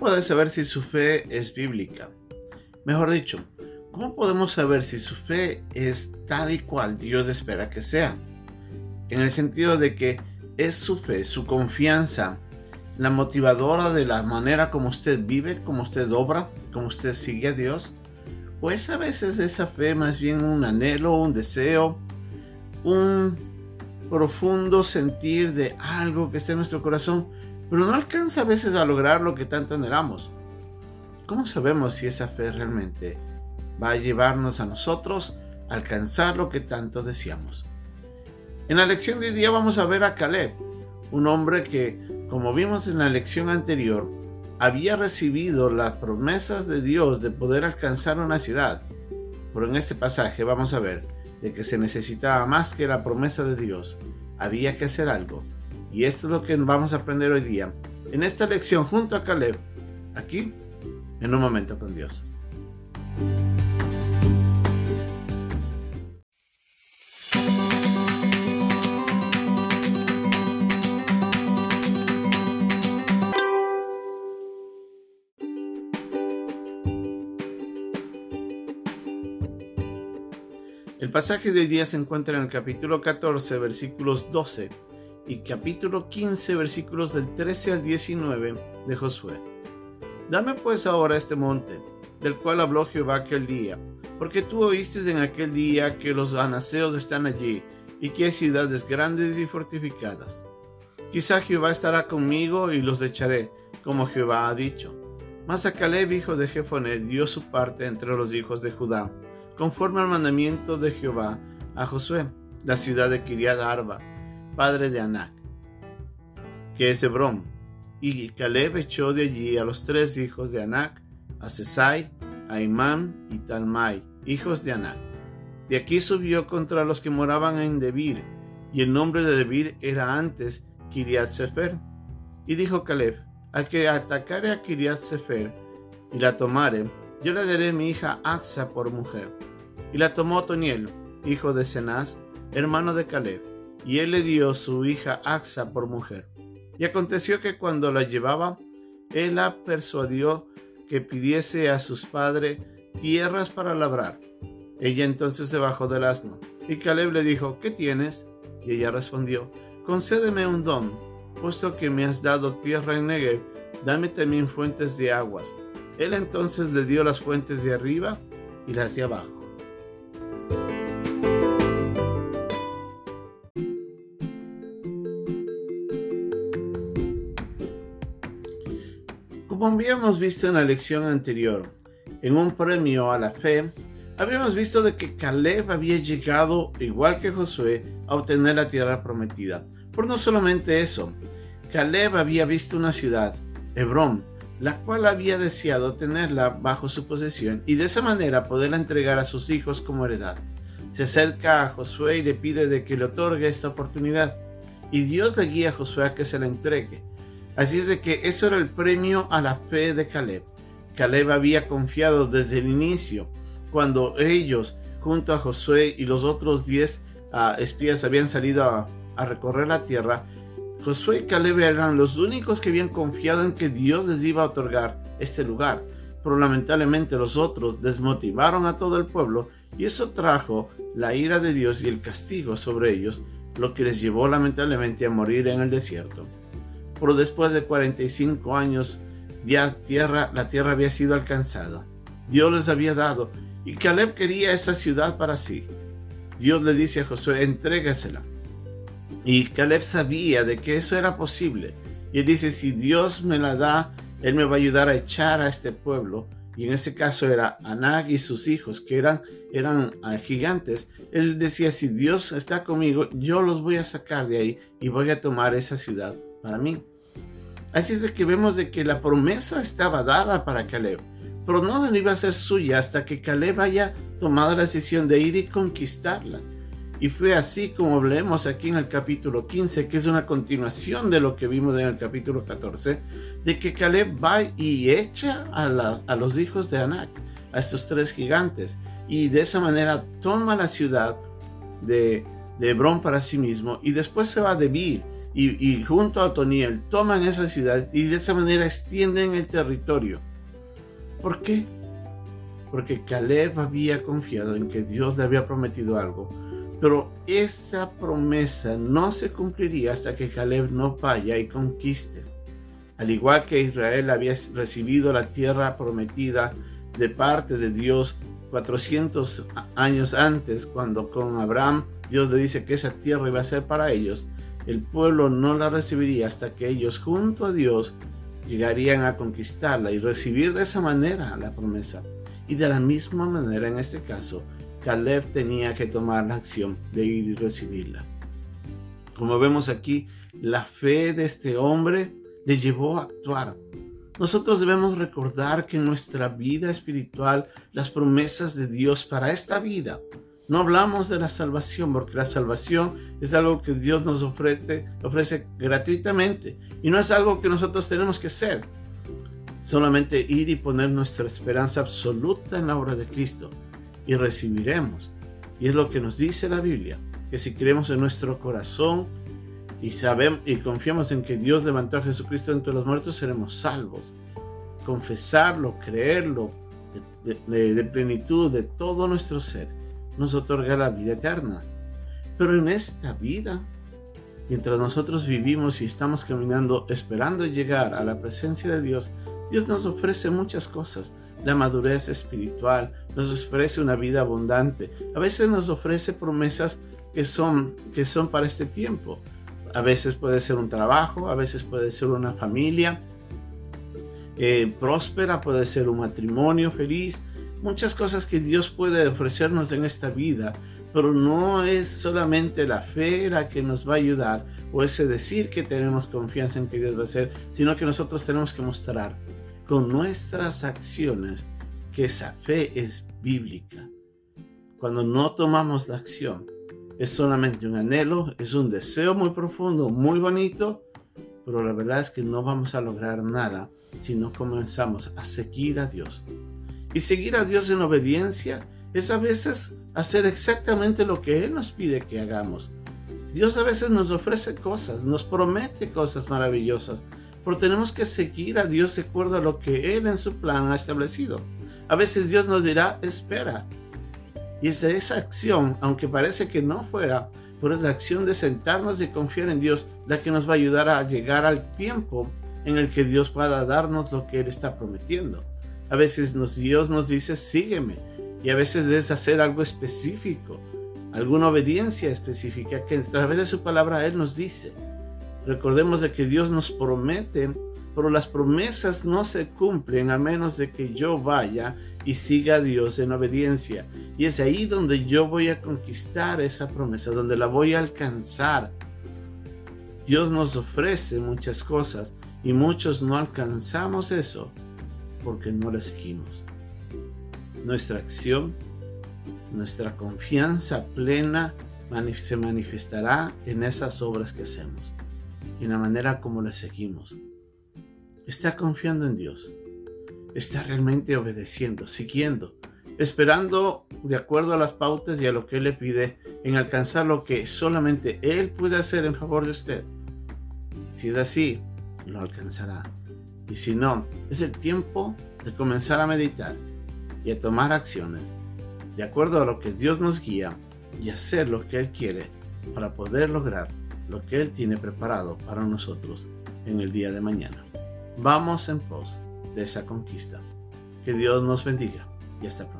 puede saber si su fe es bíblica? Mejor dicho, ¿cómo podemos saber si su fe es tal y cual Dios espera que sea? En el sentido de que es su fe, su confianza, la motivadora de la manera como usted vive, como usted obra, como usted sigue a Dios. Pues a veces esa fe más bien un anhelo, un deseo, un profundo sentir de algo que está en nuestro corazón, pero no alcanza a veces a lograr lo que tanto anhelamos. ¿Cómo sabemos si esa fe realmente va a llevarnos a nosotros a alcanzar lo que tanto deseamos? En la lección de hoy día vamos a ver a Caleb, un hombre que, como vimos en la lección anterior, había recibido las promesas de Dios de poder alcanzar una ciudad. Pero en este pasaje vamos a ver de que se necesitaba más que la promesa de Dios. Había que hacer algo. Y esto es lo que vamos a aprender hoy día en esta lección junto a Caleb, aquí en un momento con Dios. El pasaje de hoy día se encuentra en el capítulo 14, versículos 12 y capítulo 15, versículos del 13 al 19 de Josué. Dame pues ahora este monte, del cual habló Jehová aquel día, porque tú oíste en aquel día que los anaseos están allí, y que hay ciudades grandes y fortificadas. Quizá Jehová estará conmigo y los echaré, como Jehová ha dicho. Mas a Caleb, hijo de Jefoné, dio su parte entre los hijos de Judá, conforme al mandamiento de Jehová a Josué, la ciudad de Kiriat Arba, padre de Anac, que es Hebrón, y Caleb echó de allí a los tres hijos de Anac, a Sesai, a Imán y Talmai, hijos de Anac. De aquí subió contra los que moraban en Debir, y el nombre de Debir era antes Kiriat Sefer. Y dijo Caleb, al que atacare a Kiriat Sefer y la tomare, yo le daré mi hija Axa por mujer. Y la tomó Toniel, hijo de Cenaz, hermano de Caleb, y él le dio su hija Axa por mujer. Y aconteció que cuando la llevaba, él la persuadió que pidiese a sus padres tierras para labrar. Ella entonces se bajó del asno, y Caleb le dijo, ¿qué tienes? Y ella respondió, concédeme un don, puesto que me has dado tierra en Negev, dame también fuentes de aguas. Él entonces le dio las fuentes de arriba y las de abajo. Como habíamos visto en la lección anterior, en un premio a la fe, habíamos visto de que Caleb había llegado, igual que Josué, a obtener la tierra prometida. Por no solamente eso, Caleb había visto una ciudad, Hebrón, la cual había deseado tenerla bajo su posesión y de esa manera poderla entregar a sus hijos como heredad. Se acerca a Josué y le pide de que le otorgue esta oportunidad. Y Dios le guía a Josué a que se la entregue. Así es de que eso era el premio a la fe de Caleb. Caleb había confiado desde el inicio, cuando ellos, junto a Josué y los otros diez ah, espías, habían salido a, a recorrer la tierra. Josué y Caleb eran los únicos que habían confiado en que Dios les iba a otorgar este lugar. Pero lamentablemente los otros desmotivaron a todo el pueblo y eso trajo la ira de Dios y el castigo sobre ellos, lo que les llevó lamentablemente a morir en el desierto pero después de 45 años ya tierra, la tierra había sido alcanzada. Dios les había dado y Caleb quería esa ciudad para sí. Dios le dice a Josué, entrégasela. Y Caleb sabía de que eso era posible. Y él dice, si Dios me la da, él me va a ayudar a echar a este pueblo. Y en ese caso era Anag y sus hijos, que eran, eran ah, gigantes. Él decía, si Dios está conmigo, yo los voy a sacar de ahí y voy a tomar esa ciudad para mí. Así es de que vemos de que la promesa estaba dada para Caleb, pero no iba a ser suya hasta que Caleb haya tomado la decisión de ir y conquistarla. Y fue así como leemos aquí en el capítulo 15, que es una continuación de lo que vimos en el capítulo 14, de que Caleb va y echa a, los hijos de Anac, a estos tres gigantes, y de esa manera toma la ciudad de, de Hebrón para sí mismo, y después se va a Debir, y, junto a Otoniel toman esa ciudad y de esa manera extienden el territorio. ¿Por qué? Porque Caleb había confiado en que Dios le había prometido algo, pero esa promesa no se cumpliría hasta que Caleb no vaya y conquiste. Al igual que Israel había recibido la tierra prometida de parte de Dios 400 años antes, cuando con Abraham Dios le dice que esa tierra iba a ser para ellos, el pueblo no la recibiría hasta que ellos junto a Dios llegarían a conquistarla y recibir de esa manera la promesa. Y de la misma manera en este caso, Caleb tenía que tomar la acción de ir y recibirla. Como vemos aquí, la fe de este hombre le llevó a actuar nosotros debemos recordar que en nuestra vida espiritual las promesas de Dios para esta vida, no hablamos de la salvación porque la salvación es algo que Dios nos ofrece, ofrece gratuitamente y no es algo que nosotros tenemos que hacer. Solamente ir y poner nuestra esperanza absoluta en la obra de Cristo y recibiremos. Y es lo que nos dice la Biblia, que si creemos en nuestro corazón y sabemos y confiamos en que Dios levantó a Jesucristo entre los muertos, seremos salvos. Confesarlo, creerlo de, plenitud de todo nuestro ser nos otorga la vida eterna. Pero en esta vida, mientras nosotros vivimos y estamos caminando esperando llegar a la presencia de Dios, Dios nos ofrece muchas cosas. La madurez espiritual, nos ofrece una vida abundante. A veces nos ofrece promesas que son, que son para este tiempo. A veces puede ser un trabajo, a veces puede ser una familia eh, próspera, puede ser un matrimonio feliz, muchas cosas que Dios puede ofrecernos en esta vida, pero no es solamente la fe la que nos va a ayudar o ese decir que tenemos confianza en que Dios va a hacer, sino que nosotros tenemos que mostrar con nuestras acciones que esa fe es bíblica. Cuando no tomamos la acción, es solamente un anhelo, es un deseo muy profundo, muy bonito, pero la verdad es que no vamos a lograr nada si no comenzamos a seguir a Dios. Y seguir a Dios en obediencia es a veces hacer exactamente lo que Él nos pide que hagamos. Dios a veces nos ofrece cosas, nos promete cosas maravillosas, pero tenemos que seguir a Dios de acuerdo a lo que Él en su plan ha establecido. A veces Dios nos dirá, espera, y es esa acción, aunque parece que no fuera, pero es la acción de sentarnos y confiar en Dios la que nos va a ayudar a llegar al tiempo en el que Dios pueda darnos lo que Él está prometiendo. A veces Dios nos dice, sígueme, y a veces es hacer algo específico, alguna obediencia específica que a través de su palabra Él nos dice. Recordemos de que Dios nos promete pero las promesas no se cumplen a menos de que yo vaya y siga a Dios en obediencia. Y es ahí donde yo voy a conquistar esa promesa, donde la voy a alcanzar. Dios nos ofrece muchas cosas y muchos no alcanzamos eso porque no le seguimos. Nuestra acción, nuestra confianza plena se manifestará en esas obras que hacemos, en la manera como le seguimos está confiando en Dios, está realmente obedeciendo, siguiendo, esperando de acuerdo a las pautas y a lo que Él le pide en alcanzar lo que solamente Él puede hacer en favor de usted. Si es así, lo alcanzará. Y si no, es el tiempo de comenzar a meditar y a tomar acciones de acuerdo a lo que Dios nos guía y hacer lo que Él quiere para poder lograr lo que Él tiene preparado para nosotros en el día de mañana. Vamos en pos de esa conquista. Que Dios nos bendiga y hasta pronto.